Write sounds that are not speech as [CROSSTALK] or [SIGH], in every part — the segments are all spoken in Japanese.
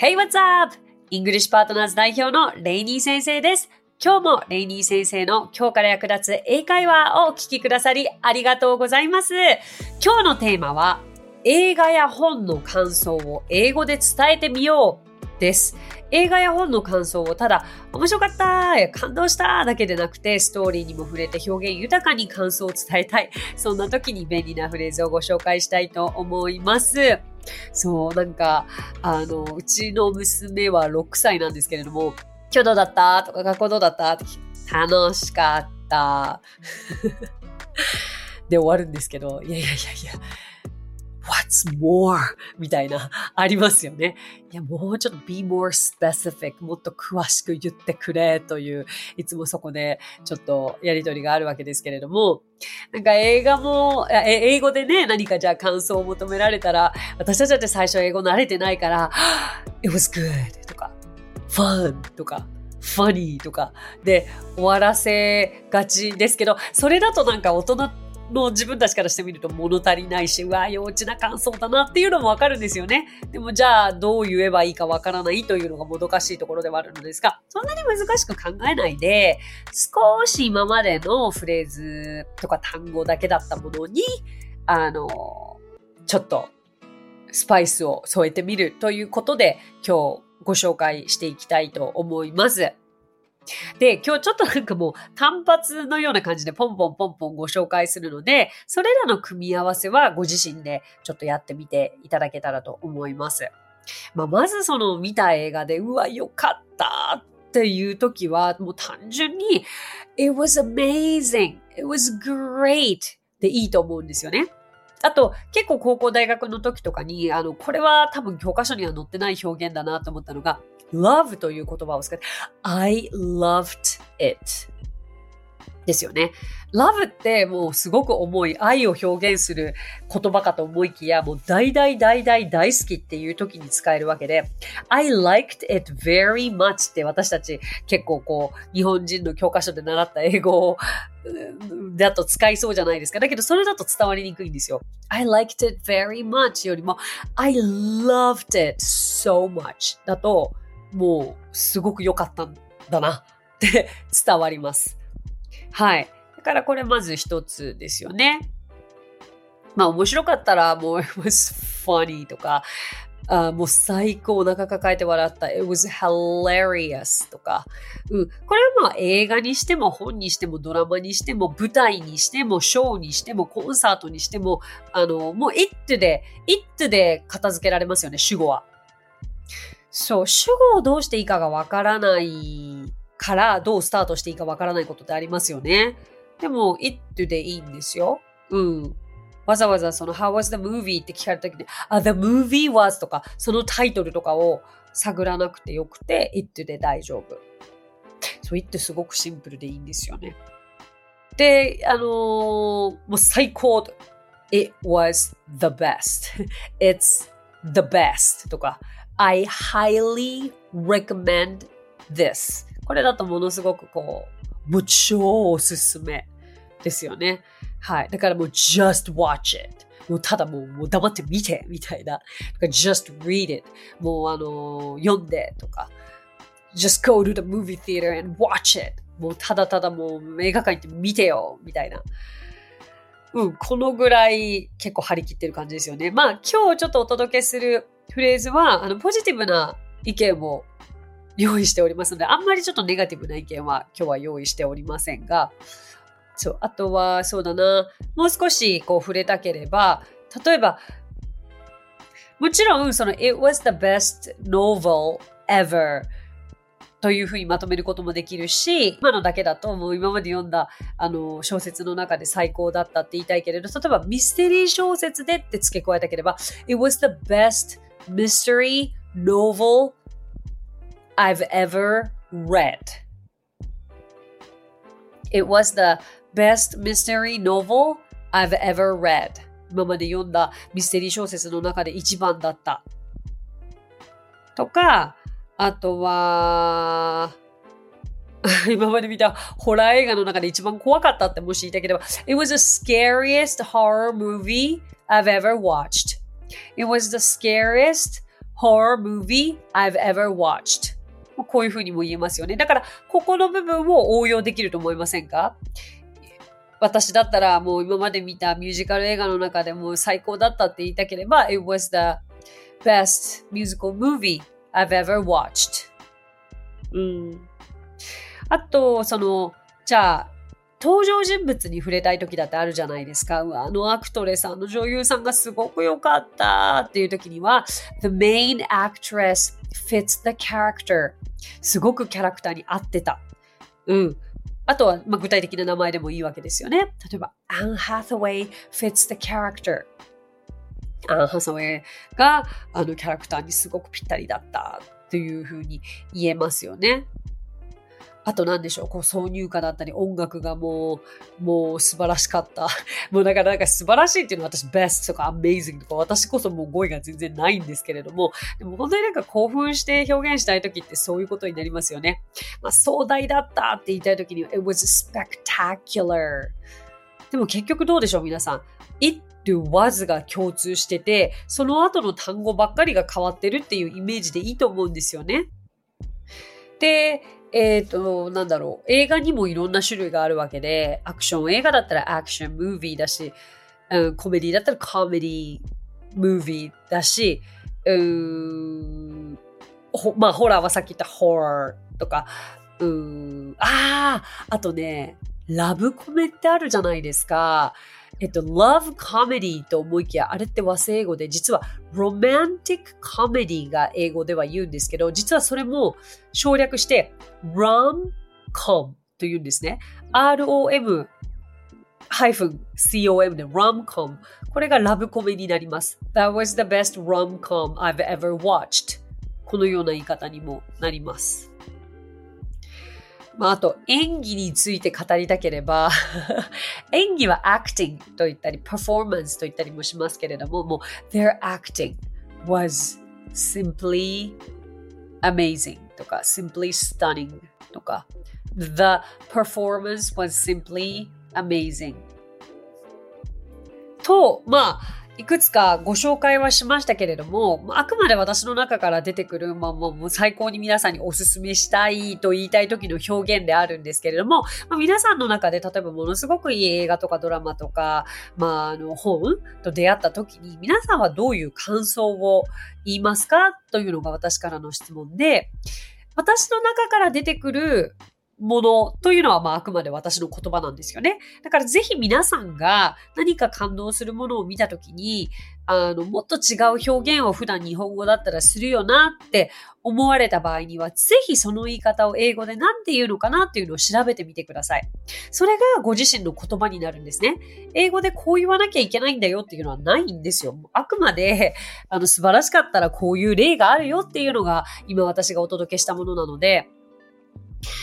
Hey, what's up? イングリッシュパートナーズ代表のレイニー先生です。今日もレイニー先生の今日から役立つ英会話をお聞きくださりありがとうございます。今日のテーマは映画や本の感想を英語で伝えてみようです。映画や本の感想をただ面白かった感動しただけでなくてストーリーにも触れて表現豊かに感想を伝えたい。そんな時に便利なフレーズをご紹介したいと思います。そう、なんか、あの、うちの娘は6歳なんですけれども、今日どうだったとか、学校どうだった楽しかった。[LAUGHS] で終わるんですけど、いやいやいやいや、what's more? みたいな、ありますよね。いや、もうちょっと be more specific もっと詳しく言ってくれという、いつもそこでちょっとやりとりがあるわけですけれども、なんか映画も、英語でね、何かじゃあ感想を求められたら、私たちだって最初英語慣れてないから、[GASPS] it was good! とか、fun! とか、funny! とか。で終わらせがちですけど、それだとなんか大人っての自分たちからしてみると物足りないし、うわ、幼稚な感想だなっていうのもわかるんですよね。でもじゃあどう言えばいいかわからないというのがもどかしいところではあるのですが、そんなに難しく考えないで、少し今までのフレーズとか単語だけだったものに、あの、ちょっとスパイスを添えてみるということで今日ご紹介していきたいと思います。で、今日ちょっとなんかもう単発のような感じでポンポンポンポンご紹介するので、それらの組み合わせはご自身でちょっとやってみていただけたらと思います。まあ、まずその見た映画で、うわ、よかったっていう時は、もう単純に、It was amazing! It was great! でいいと思うんですよね。あと、結構高校大学の時とかに、あの、これは多分教科書には載ってない表現だなと思ったのが、love という言葉を使って、I loved it ですよね。love ってもうすごく重い愛を表現する言葉かと思いきや、もう大大大大大好きっていう時に使えるわけで、I liked it very much って私たち結構こう、日本人の教科書で習った英語だと使いそうじゃないですか。だけどそれだと伝わりにくいんですよ。I liked it very much よりも I loved it so much だと、もうすごく良かったんだなって [LAUGHS] 伝わります。はい。だからこれまず一つですよね。まあ面白かったらもう it was funny とか、あもう最高お腹抱えて笑った。It was hilarious とか。うん。これはまあ映画にしても本にしてもドラマにしても舞台にしてもショーにしてもコンサートにしてもあのもう it で it で片付けられますよね主語は。そう、主語をどうしていいかがわからないからどうスタートしていいかわからないことってありますよね。でも、it でいいんですよ。うん。わざわざその How was the movie? って聞かれた時に、あ、the movie was とか、そのタイトルとかを探らなくてよくて、it で大丈夫。そう、it すごくシンプルでいいんですよね。で、あのー、もう最高。It was the best. [LAUGHS] It's the best とか、I highly recommend this. これだとものすごくこう、もう超おすすめですよね。はい。だからもう just watch it. もうただもうもう黙って見てみたいな。just read it. もうあのー、読んでとか。just go to the movie theater and watch it. もうただただもう映画館行って見てよみたいな。うん、このぐらい結構張り切ってる感じですよね。まあ今日ちょっとお届けするフレーズは、あの、ポジティブな意見を用意しておりますので、あんまりちょっとネガティブな意見は今日は用意しておりませんが、そう、あとは、そうだな、もう少しこう触れたければ、例えば、もちろん、その、it was the best novel ever というふうにまとめることもできるし、今のだけだともう今まで読んだあの小説の中で最高だったって言いたいけれど、例えばミステリー小説でって付け加えたければ、It was the best mystery novel I've ever read. It was the best mystery novel I've ever read. 今まで読んだミステリー小説の中で一番だった。とか、あとは、今まで見たホラー映画の中で一番怖かったってもし言いたければ、It was the scariest horror movie I've ever watched. It was the scariest horror movie I've ever watched. こういうふうにも言えますよね。だから、ここの部分を応用できると思いませんか？私だったらもう今まで見たミュージカル映画の中でも最高だったって言いたければ、It was the best musical movie I've ever watched. うん。あと、その、じゃあ、登場人物に触れたい時だってあるじゃないですか。あのアクトレス、あの女優さんがすごく良かったっていう時には、The main actress fits the character. すごくキャラクターに合ってた。うん。あとは、まあ、具体的な名前でもいいわけですよね。例えば、Anne Hathaway fits the character. アン・ハサウェイがあのキャラクターにすごくぴったりだったというふうに言えますよね。あと何でしょう、こう挿入歌だったり音楽がもう、もう素晴らしかった。[LAUGHS] もうだからなんか素晴らしいっていうのは私 best とか amazing とか私こそもう語彙が全然ないんですけれども、でも本当になんか興奮して表現したい時ってそういうことになりますよね。まあ壮大だったって言いたい時に it was spectacular でも結局どうでしょう皆さん？it to was が共通してて、その後の単語ばっかりが変わってるっていうイメージでいいと思うんですよね。で、えっ、ー、と、なんだろう。映画にもいろんな種類があるわけで、アクション映画だったらアクションムービーだし、うん、コメディだったらコメディムービーだし、うん、まあ、ホラーはさっき言ったホラーとか、うん、ああ、あとね、ラブコメってあるじゃないですか。えっと、love comedy と思いきや、あれって和製英語で、実は romantic comedy が英語では言うんですけど、実はそれも省略して rom-com と言うんですね。rom-com で rom-com。これがラブコメになります。That was the best rom-com I've ever watched. このような言い方にもなります。まあ、あと演技について語りたければ演技は acting と言ったり performance と言ったりもしますけれども、もう their acting was simply amazing とか simply stunning とか the performance was simply amazing と、まあいくつかご紹介はしましたけれども、あくまで私の中から出てくる、まあ、もう最高に皆さんにお勧めしたいと言いたい時の表現であるんですけれども、まあ、皆さんの中で例えばものすごくいい映画とかドラマとか、まあ、あの本と出会った時に皆さんはどういう感想を言いますかというのが私からの質問で、私の中から出てくるものというのは、まあ、あくまで私の言葉なんですよね。だからぜひ皆さんが何か感動するものを見たときに、あの、もっと違う表現を普段日本語だったらするよなって思われた場合には、ぜひその言い方を英語で何て言うのかなっていうのを調べてみてください。それがご自身の言葉になるんですね。英語でこう言わなきゃいけないんだよっていうのはないんですよ。あくまで、あの、素晴らしかったらこういう例があるよっていうのが今私がお届けしたものなので、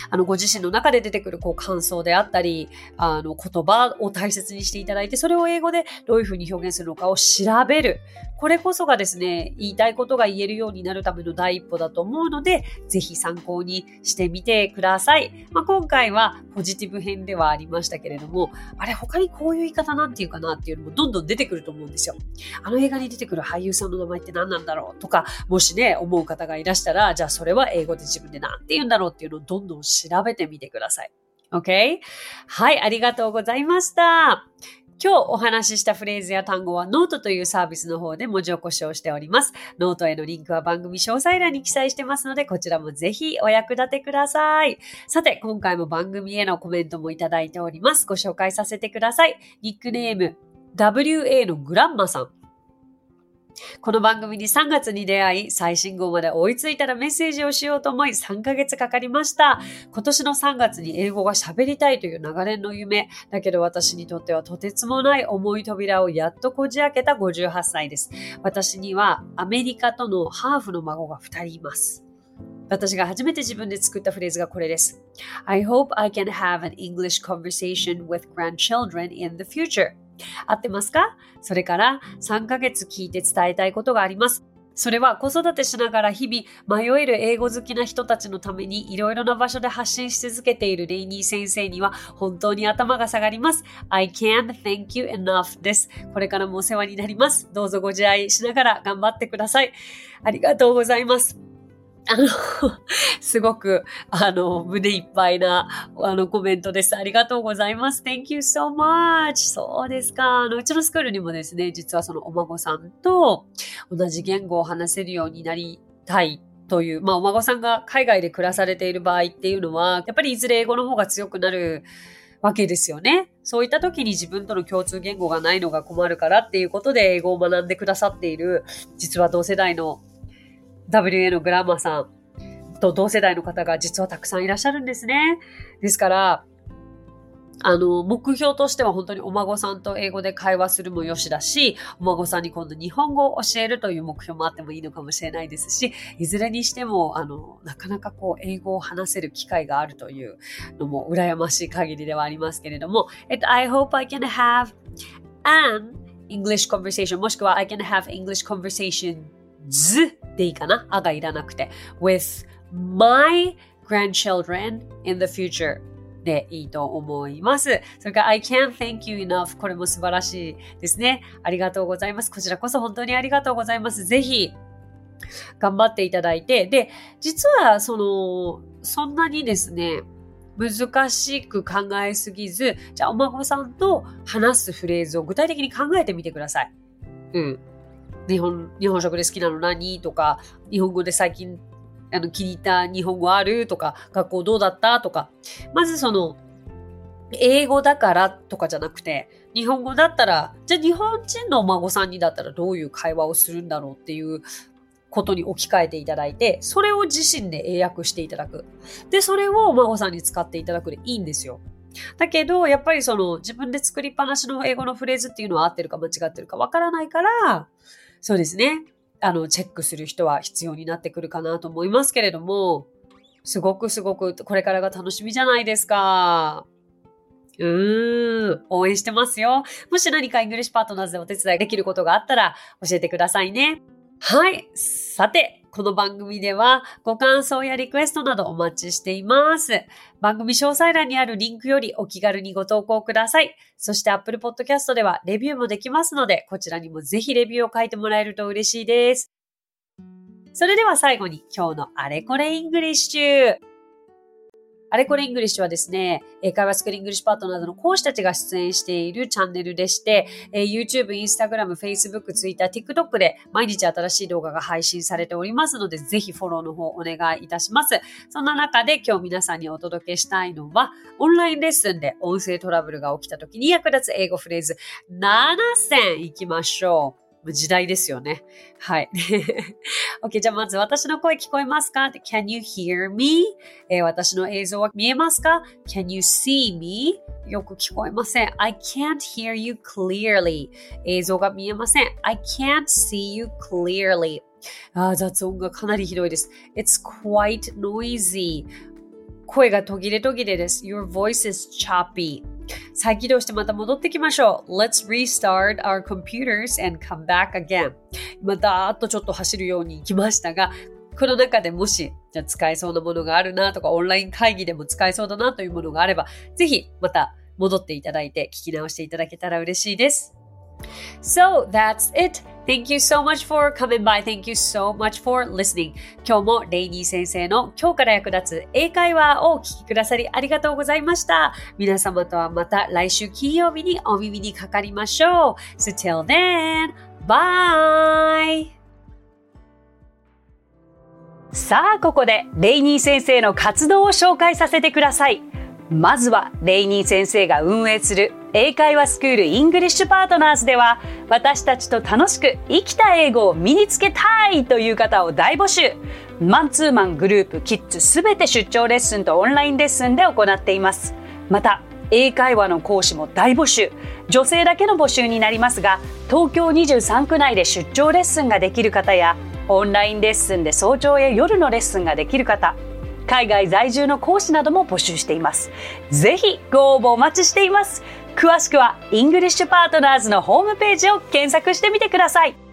あの、ご自身の中で出てくるこう感想であったり、あの、言葉を大切にしていただいて、それを英語でどういうふうに表現するのかを調べる。これこそがですね、言いたいことが言えるようになるための第一歩だと思うので、ぜひ参考にしてみてください。まあ、今回はポジティブ編ではありましたけれども、あれ、他にこういう言い方なんていうかなっていうのもどんどん出てくると思うんですよ。あの映画に出てくる俳優さんの名前って何なんだろうとか、もしね、思う方がいらしたら、じゃあそれは英語で自分で何て言うんだろうっていうのをどんどん調べてみてください。OK? はい、ありがとうございました。今日お話ししたフレーズや単語はノートというサービスの方で文字起こしをしております。ノートへのリンクは番組詳細欄に記載してますので、こちらもぜひお役立てください。さて、今回も番組へのコメントもいただいております。ご紹介させてください。ニックネーム、WA のグランマさん。この番組に3月に出会い、最新号まで追いついたらメッセージをしようと思い3ヶ月かかりました。今年の3月に英語が喋りたいという長年の夢。だけど私にとってはとてつもない重い扉をやっとこじ開けた58歳です。私にはアメリカとのハーフの孫が2人います。私が初めて自分で作ったフレーズがこれです。I hope I can have an English conversation with grandchildren in the future. 合ってますか？それから3ヶ月聞いて伝えたいことがあります。それは子育てしながら日々迷える英語好きな人たちのためにいろいろな場所で発信し続けているレイニー先生には本当に頭が下がります。I can't thank you enough です。これからもお世話になります。どうぞご自愛しながら頑張ってください。ありがとうございます。あの、すごく、あの、胸いっぱいな、あの、コメントです。ありがとうございます。Thank you so much! そうですか。あの、うちのスクールにもですね、実はそのお孫さんと同じ言語を話せるようになりたいという、まあ、お孫さんが海外で暮らされている場合っていうのは、やっぱりいずれ英語の方が強くなるわけですよね。そういった時に自分との共通言語がないのが困るからっていうことで英語を学んでくださっている、実は同世代の WA のグラマーさんと同世代の方が実はたくさんいらっしゃるんですね。ですから、あの、目標としては本当にお孫さんと英語で会話するもよしだし、お孫さんに今度日本語を教えるという目標もあってもいいのかもしれないですし、いずれにしても、あの、なかなかこう、英語を話せる機会があるというのも羨ましい限りではありますけれども、えっと、I hope I can have an English conversation もしくは I can have English conversation ずでいいかな？あがいらなくて。with my grandchildren in the future でいいと思います。それから I can't thank you enough これも素晴らしいですね。ありがとうございます。こちらこそ本当にありがとうございます。ぜひ頑張っていただいて、で、実はその、そんなにですね、難しく考えすぎず、じゃあお孫さんと話すフレーズを具体的に考えてみてください。うん。日本、日本食で好きなの何？とか、日本語で最近あの気に入った日本語ある？とか、学校どうだった？とか、まずその、英語だからとかじゃなくて、日本語だったら、じゃあ日本人のお孫さんにだったらどういう会話をするんだろうっていうことに置き換えていただいて、それを自身で英訳していただく。で、それをお孫さんに使っていただくでいいんですよ。だけど、やっぱりその自分で作りっぱなしの英語のフレーズっていうのは合ってるか間違ってるかわからないから、そうですね。あの、チェックする人は必要になってくるかなと思いますけれども、すごくすごくこれからが楽しみじゃないですか。うーん、応援してますよ。もし何かイングリッシュパートナーズでお手伝いできることがあったら教えてくださいね。はい。さて、この番組ではご感想やリクエストなどお待ちしています。番組詳細欄にあるリンクよりお気軽にご投稿ください。そして Apple Podcast ではレビューもできますので、こちらにもぜひレビューを書いてもらえると嬉しいです。それでは最後に今日のあれこれイングリッシュ。あれこれイングリッシュはですね、英会話スクールイングリッシュパートナーズの講師たちが出演しているチャンネルでして、え YouTube、Instagram、Facebook、Twitter、TikTok で毎日新しい動画が配信されておりますので、ぜひフォローの方お願いいたします。そんな中で今日皆さんにお届けしたいのは、オンラインレッスンで音声トラブルが起きた時に役立つ英語フレーズ7選いきましょう。時代ですよね。はい。OK、じゃあまず私の声聞こえますか ?Can you hear me? えー、私の映像は見えますか ?Can you see me? よく聞こえません。I can't hear you clearly. 映像が見えません。I can't see you clearly. あ雑音がかなりひどいです。It's quite noisy. 声が途切れ途切れです。Your voice is choppy. 再起動してまた戻ってきましょう。Let's restart our computers and come back again. またーっとちょっと走るように行きましたが、この中でもし、じゃ使えそうなものがあるなとか、オンライン会議でも使えそうだなというものがあれば、ぜひまた戻っていただいて聞き直していただけたら嬉しいです。So that's it. Thank you so much for coming by. Thank you so much for listening. 今日もレイニー先生の今日から役立つ英会話をお聞きくださりありがとうございました。皆様とはまた来週金曜日にお耳にかかりましょう。So till then, bye! さあ、ここでレイニー先生の活動を紹介させてください。まずはレイニー先生が運営する英会話スクールイングリッシュパートナーズでは私たちと楽しく生きた英語を身につけたいという方を大募集マンツーマングループキッズすべて出張レッスンとオンラインレッスンで行っていますまた英会話の講師も大募集女性だけの募集になりますが東京23区内で出張レッスンができる方やオンラインレッスンで早朝や夜のレッスンができる方海外在住の講師なども募集しています。ぜひご応募お待ちしています。詳しくはイングリッシュパートナーズのホームページを検索してみてください。